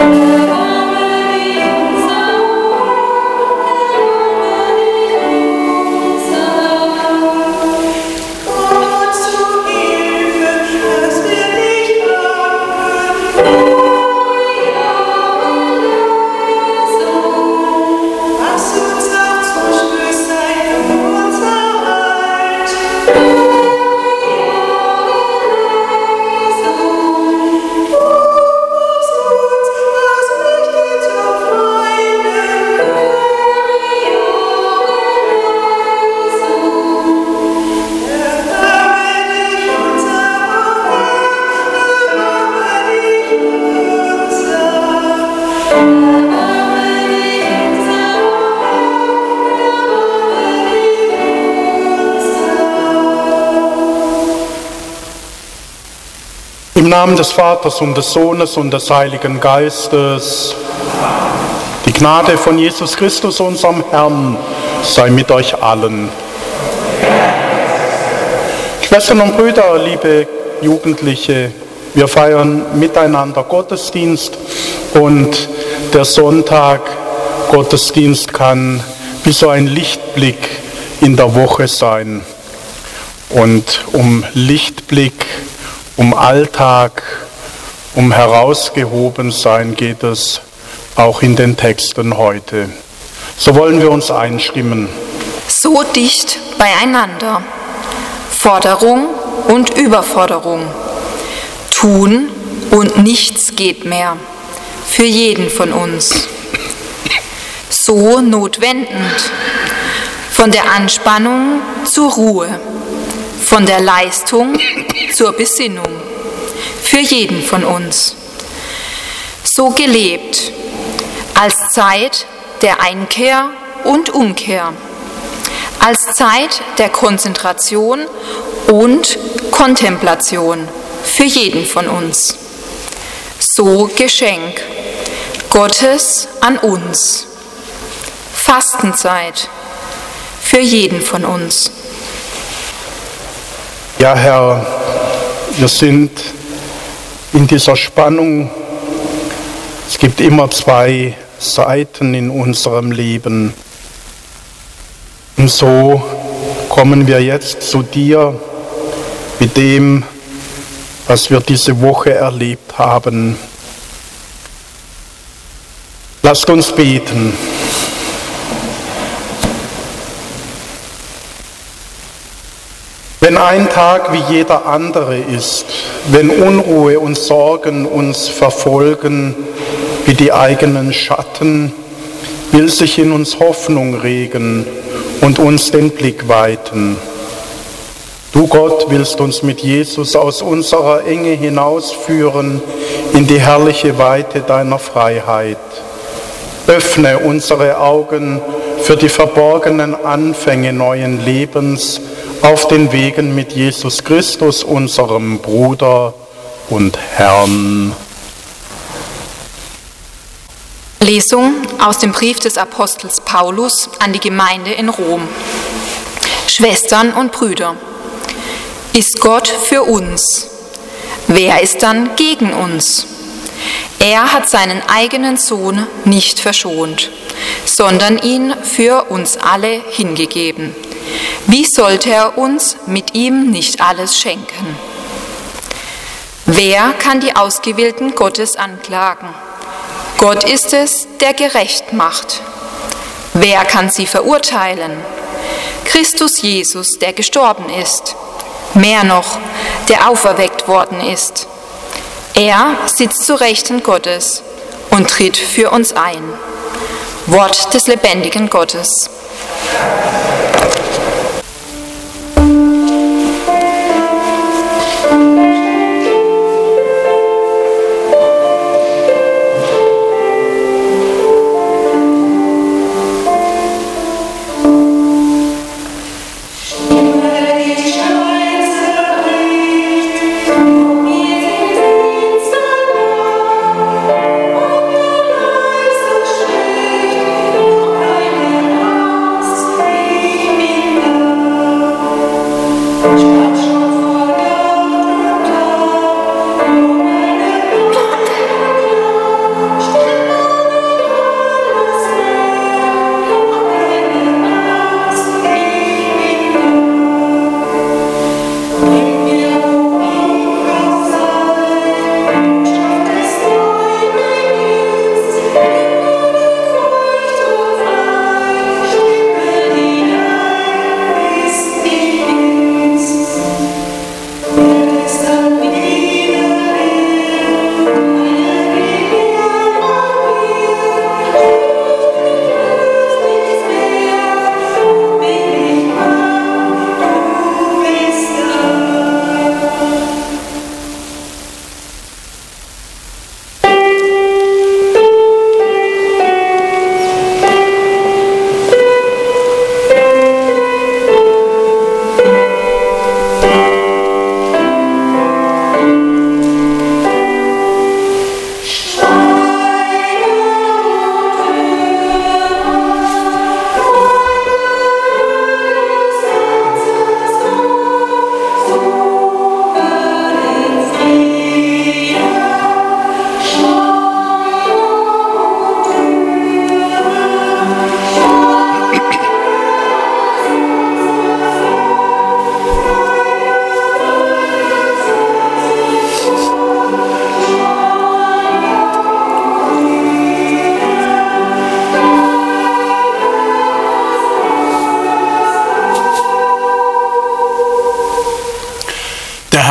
Música Im Namen des Vaters und des Sohnes und des Heiligen Geistes. Die Gnade von Jesus Christus, unserem Herrn, sei mit euch allen. Schwestern und Brüder, liebe Jugendliche, wir feiern miteinander Gottesdienst und der Sonntag Gottesdienst kann wie so ein Lichtblick in der Woche sein. Und um Lichtblick um Alltag, um Herausgehobensein geht es auch in den Texten heute. So wollen wir uns einstimmen. So dicht beieinander. Forderung und Überforderung. Tun und nichts geht mehr. Für jeden von uns. So notwendend. Von der Anspannung zur Ruhe von der Leistung zur Besinnung für jeden von uns. So gelebt als Zeit der Einkehr und Umkehr, als Zeit der Konzentration und Kontemplation für jeden von uns. So Geschenk Gottes an uns. Fastenzeit für jeden von uns. Ja, Herr, wir sind in dieser Spannung. Es gibt immer zwei Seiten in unserem Leben. Und so kommen wir jetzt zu dir mit dem, was wir diese Woche erlebt haben. Lasst uns beten. Wenn ein Tag wie jeder andere ist, wenn Unruhe und Sorgen uns verfolgen wie die eigenen Schatten, will sich in uns Hoffnung regen und uns den Blick weiten. Du Gott willst uns mit Jesus aus unserer Enge hinausführen in die herrliche Weite deiner Freiheit. Öffne unsere Augen für die verborgenen Anfänge neuen Lebens auf den Wegen mit Jesus Christus, unserem Bruder und Herrn. Lesung aus dem Brief des Apostels Paulus an die Gemeinde in Rom. Schwestern und Brüder, ist Gott für uns? Wer ist dann gegen uns? Er hat seinen eigenen Sohn nicht verschont, sondern ihn für uns alle hingegeben. Wie sollte er uns mit ihm nicht alles schenken? Wer kann die Ausgewählten Gottes anklagen? Gott ist es, der gerecht macht. Wer kann sie verurteilen? Christus Jesus, der gestorben ist. Mehr noch, der auferweckt worden ist. Er sitzt zu Rechten Gottes und tritt für uns ein. Wort des lebendigen Gottes.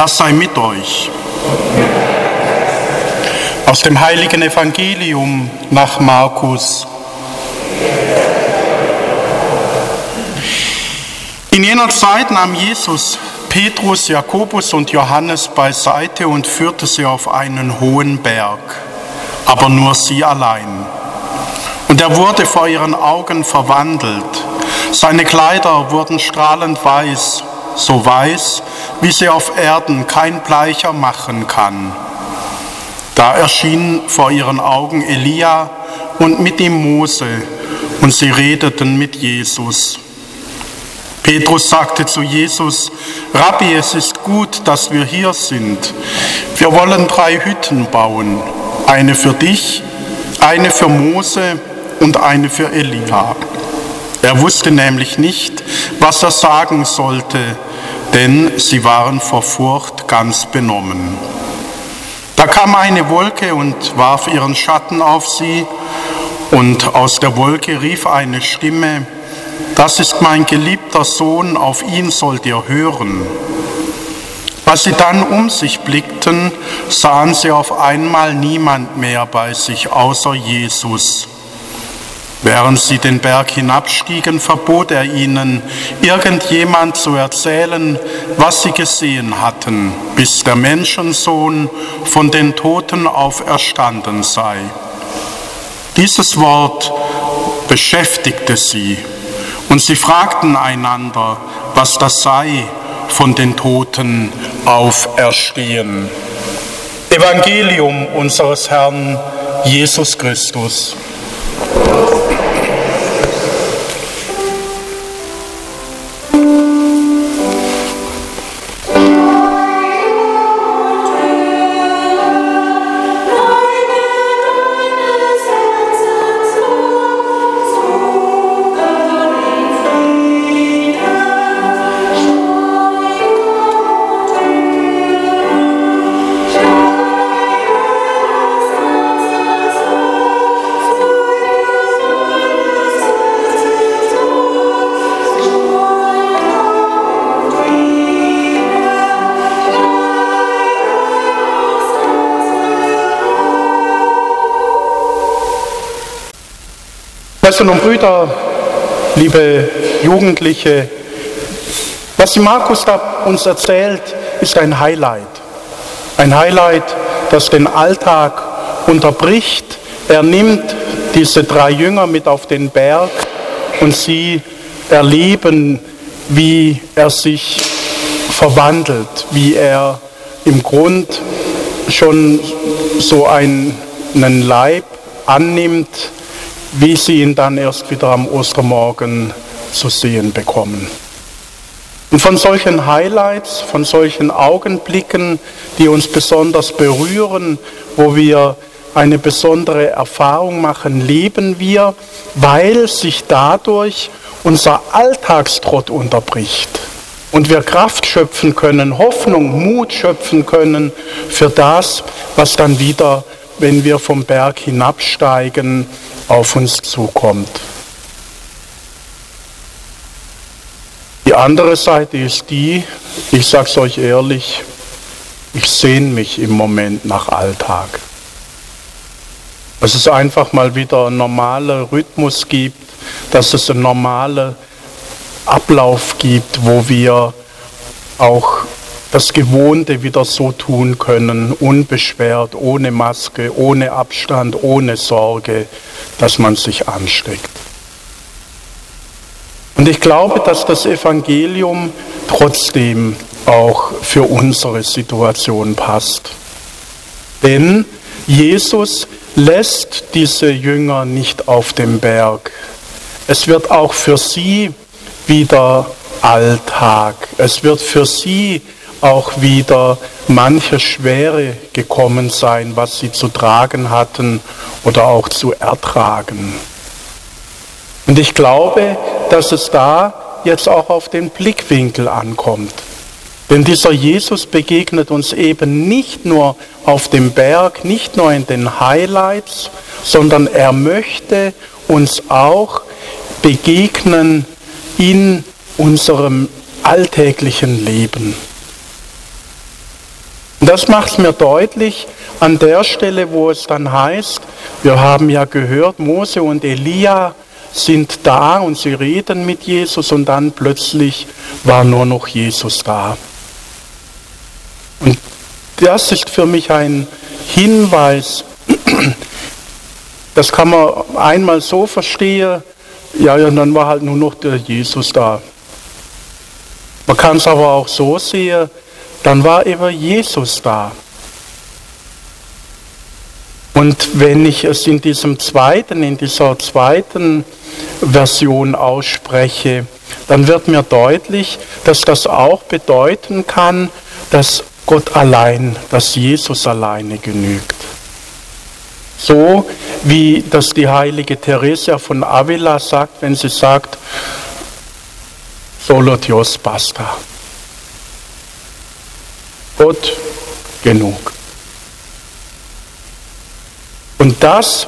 Herr sei mit euch. Aus dem heiligen Evangelium nach Markus. In jener Zeit nahm Jesus Petrus, Jakobus und Johannes beiseite und führte sie auf einen hohen Berg, aber nur sie allein. Und er wurde vor ihren Augen verwandelt. Seine Kleider wurden strahlend weiß, so weiß, wie sie auf Erden kein Bleicher machen kann. Da erschien vor ihren Augen Elia und mit ihm Mose, und sie redeten mit Jesus. Petrus sagte zu Jesus, Rabbi, es ist gut, dass wir hier sind. Wir wollen drei Hütten bauen, eine für dich, eine für Mose und eine für Elia. Er wusste nämlich nicht, was er sagen sollte, denn sie waren vor Furcht ganz benommen. Da kam eine Wolke und warf ihren Schatten auf sie, und aus der Wolke rief eine Stimme, das ist mein geliebter Sohn, auf ihn sollt ihr hören. Als sie dann um sich blickten, sahen sie auf einmal niemand mehr bei sich außer Jesus. Während sie den Berg hinabstiegen, verbot er ihnen, irgendjemand zu erzählen, was sie gesehen hatten, bis der Menschensohn von den Toten auferstanden sei. Dieses Wort beschäftigte sie und sie fragten einander, was das sei, von den Toten auferstehen. Evangelium unseres Herrn Jesus Christus. Schwestern und Brüder, liebe Jugendliche, was Markus da uns erzählt, ist ein Highlight. Ein Highlight, das den Alltag unterbricht. Er nimmt diese drei Jünger mit auf den Berg und sie erleben, wie er sich verwandelt, wie er im Grund schon so einen Leib annimmt, wie sie ihn dann erst wieder am Ostermorgen zu sehen bekommen. Und von solchen Highlights, von solchen Augenblicken, die uns besonders berühren, wo wir eine besondere Erfahrung machen, leben wir, weil sich dadurch unser Alltagstrott unterbricht und wir Kraft schöpfen können, Hoffnung, Mut schöpfen können für das, was dann wieder, wenn wir vom Berg hinabsteigen, auf uns zukommt. Die andere Seite ist die, ich sage es euch ehrlich, ich sehne mich im Moment nach Alltag. Dass es einfach mal wieder einen normalen Rhythmus gibt, dass es einen normalen Ablauf gibt, wo wir auch das Gewohnte wieder so tun können, unbeschwert, ohne Maske, ohne Abstand, ohne Sorge, dass man sich ansteckt. Und ich glaube, dass das Evangelium trotzdem auch für unsere Situation passt. Denn Jesus lässt diese Jünger nicht auf dem Berg. Es wird auch für sie wieder Alltag. Es wird für sie auch wieder manche Schwere gekommen sein, was sie zu tragen hatten oder auch zu ertragen. Und ich glaube, dass es da jetzt auch auf den Blickwinkel ankommt. Denn dieser Jesus begegnet uns eben nicht nur auf dem Berg, nicht nur in den Highlights, sondern er möchte uns auch begegnen in unserem alltäglichen Leben. Das macht mir deutlich an der Stelle, wo es dann heißt, wir haben ja gehört, Mose und Elia sind da und sie reden mit Jesus und dann plötzlich war nur noch Jesus da. Und das ist für mich ein Hinweis, das kann man einmal so verstehen, ja, ja, dann war halt nur noch der Jesus da. Man kann es aber auch so sehen, dann war eben Jesus da. Und wenn ich es in diesem zweiten, in dieser zweiten Version ausspreche, dann wird mir deutlich, dass das auch bedeuten kann, dass Gott allein, dass Jesus alleine genügt. So wie das die heilige Theresia von Avila sagt, wenn sie sagt, solo Dios basta. Gott genug. Und das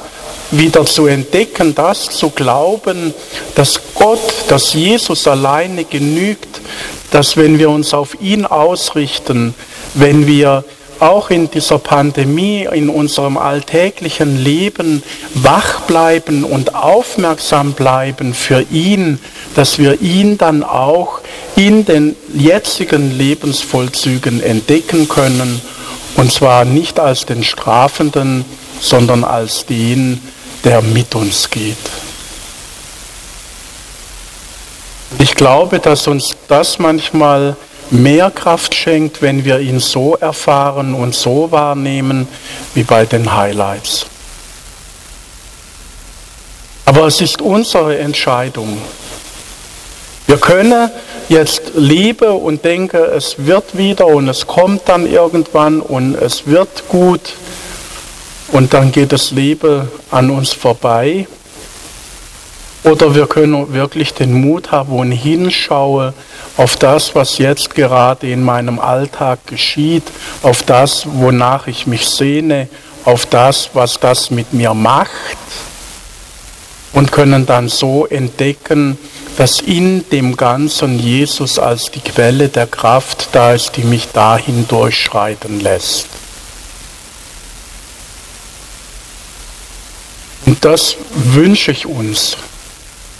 wieder zu entdecken, das zu glauben, dass Gott, dass Jesus alleine genügt, dass wenn wir uns auf ihn ausrichten, wenn wir auch in dieser Pandemie, in unserem alltäglichen Leben wach bleiben und aufmerksam bleiben für ihn, dass wir ihn dann auch in den jetzigen Lebensvollzügen entdecken können, und zwar nicht als den Strafenden, sondern als den, der mit uns geht. Ich glaube, dass uns das manchmal mehr Kraft schenkt, wenn wir ihn so erfahren und so wahrnehmen wie bei den Highlights. Aber es ist unsere Entscheidung. Wir können jetzt liebe und denken, es wird wieder und es kommt dann irgendwann und es wird gut und dann geht das Leben an uns vorbei. Oder wir können wirklich den Mut haben und hinschauen auf das, was jetzt gerade in meinem Alltag geschieht, auf das, wonach ich mich sehne, auf das, was das mit mir macht und können dann so entdecken, dass in dem Ganzen Jesus als die Quelle der Kraft da ist, die mich dahin durchschreiten lässt. Und das wünsche ich uns,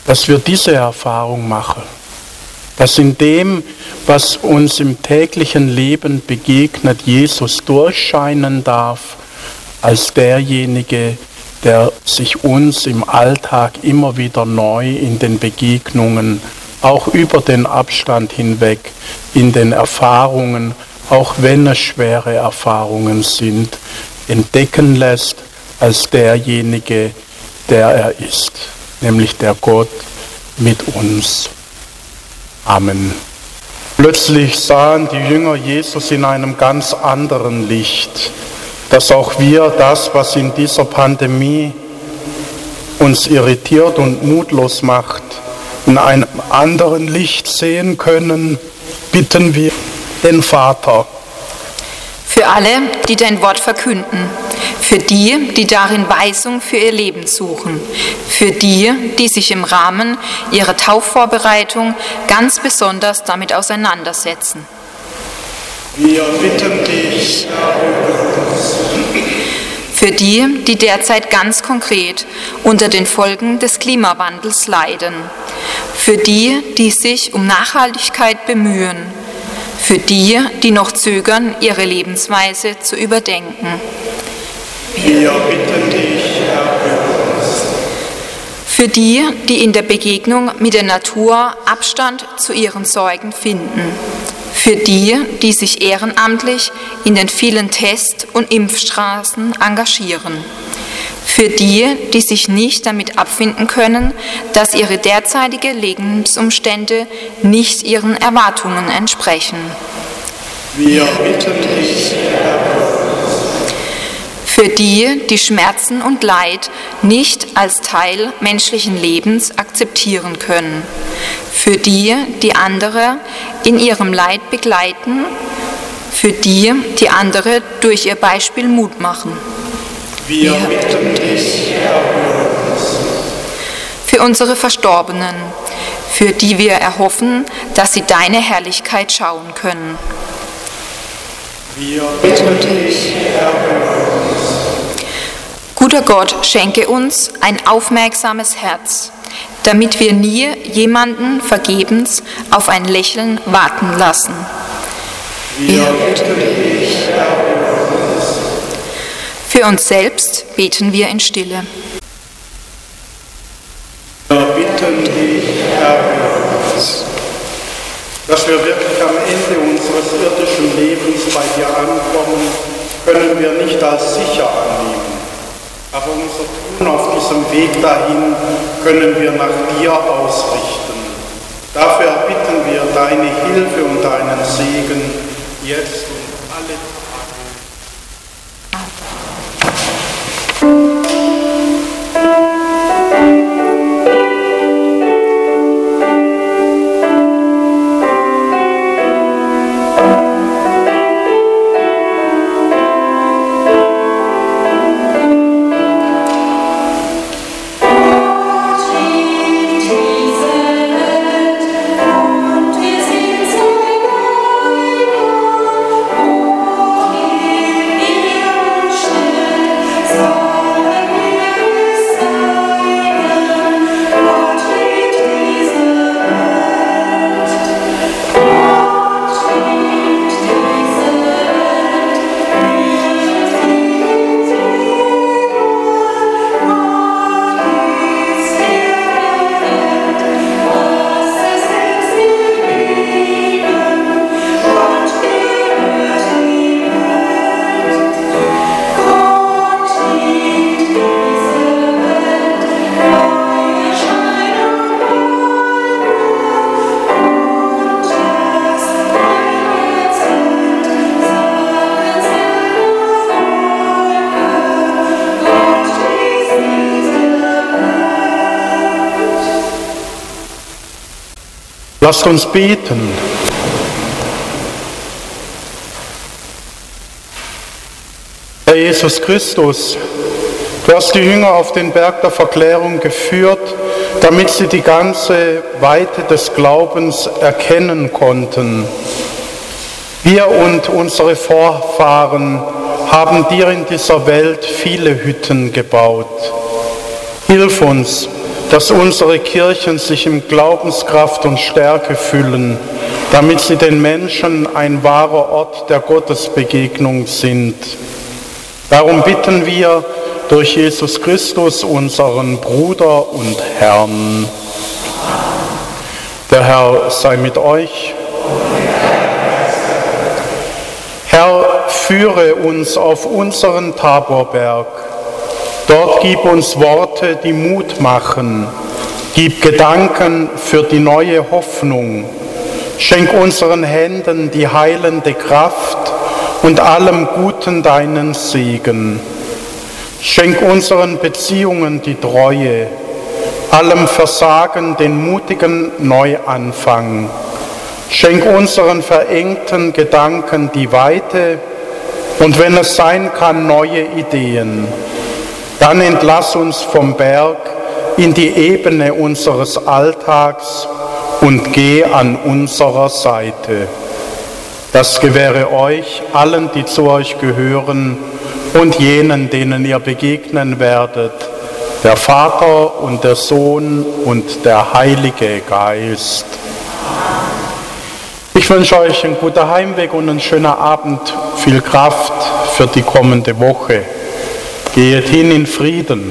dass wir diese Erfahrung machen, dass in dem, was uns im täglichen Leben begegnet, Jesus durchscheinen darf als derjenige, der sich uns im Alltag immer wieder neu in den Begegnungen, auch über den Abstand hinweg, in den Erfahrungen, auch wenn es schwere Erfahrungen sind, entdecken lässt als derjenige, der er ist, nämlich der Gott mit uns. Amen. Plötzlich sahen die Jünger Jesus in einem ganz anderen Licht, dass auch wir das, was in dieser Pandemie uns irritiert und mutlos macht, in einem anderen Licht sehen können, bitten wir den Vater. Für alle, die dein Wort verkünden, für die, die darin Weisung für ihr Leben suchen, für die, die sich im Rahmen ihrer Taufvorbereitung ganz besonders damit auseinandersetzen. Wir bitten dich, für die, die derzeit ganz konkret unter den Folgen des Klimawandels leiden, für die, die sich um Nachhaltigkeit bemühen, für die, die noch zögern, ihre Lebensweise zu überdenken. Wir bitten dich, Herr, für die, die in der Begegnung mit der Natur Abstand zu ihren Sorgen finden. Für die, die sich ehrenamtlich in den vielen Test- und Impfstraßen engagieren. Für die, die sich nicht damit abfinden können, dass ihre derzeitige Lebensumstände nicht ihren Erwartungen entsprechen. Wir bitten dich, für die, die Schmerzen und Leid nicht als Teil menschlichen Lebens akzeptieren können, für die, die andere in ihrem Leid begleiten, für die, die andere durch ihr Beispiel Mut machen. Wir bitten dich, Für unsere Verstorbenen, für die wir erhoffen, dass sie deine Herrlichkeit schauen können. Wir bitten dich, Guter Gott, schenke uns ein aufmerksames Herz, damit wir nie jemanden vergebens auf ein Lächeln warten lassen. Wir bitten dich, Für uns selbst beten wir in Stille. Wir bitten dich, Herr, dass wir wirklich am Ende unseres irdischen Lebens bei dir ankommen, können wir nicht als sicher annehmen. Aber unser Tun auf diesem Weg dahin können wir nach dir ausrichten. Dafür bitten wir deine Hilfe und deinen Segen jetzt und alle Tage. Lasst uns beten. Herr Jesus Christus, du hast die Jünger auf den Berg der Verklärung geführt, damit sie die ganze Weite des Glaubens erkennen konnten. Wir und unsere Vorfahren haben dir in dieser Welt viele Hütten gebaut. Hilf uns, dass unsere Kirchen sich in Glaubenskraft und Stärke füllen, damit sie den Menschen ein wahrer Ort der Gottesbegegnung sind. Darum bitten wir durch Jesus Christus, unseren Bruder und Herrn. Der Herr sei mit euch. Herr, führe uns auf unseren Taborberg Dort gib uns Worte, die Mut machen. Gib Gedanken für die neue Hoffnung. Schenk unseren Händen die heilende Kraft und allem Guten deinen Segen. Schenk unseren Beziehungen die Treue, allem Versagen den mutigen Neuanfang. Schenk unseren verengten Gedanken die Weite und wenn es sein kann, neue Ideen. Dann entlass uns vom Berg in die Ebene unseres Alltags und geh an unserer Seite. Das gewähre euch, allen, die zu euch gehören und jenen, denen ihr begegnen werdet, der Vater und der Sohn und der Heilige Geist. Ich wünsche euch einen guten Heimweg und einen schönen Abend, viel Kraft für die kommende Woche. Geht hin in Frieden.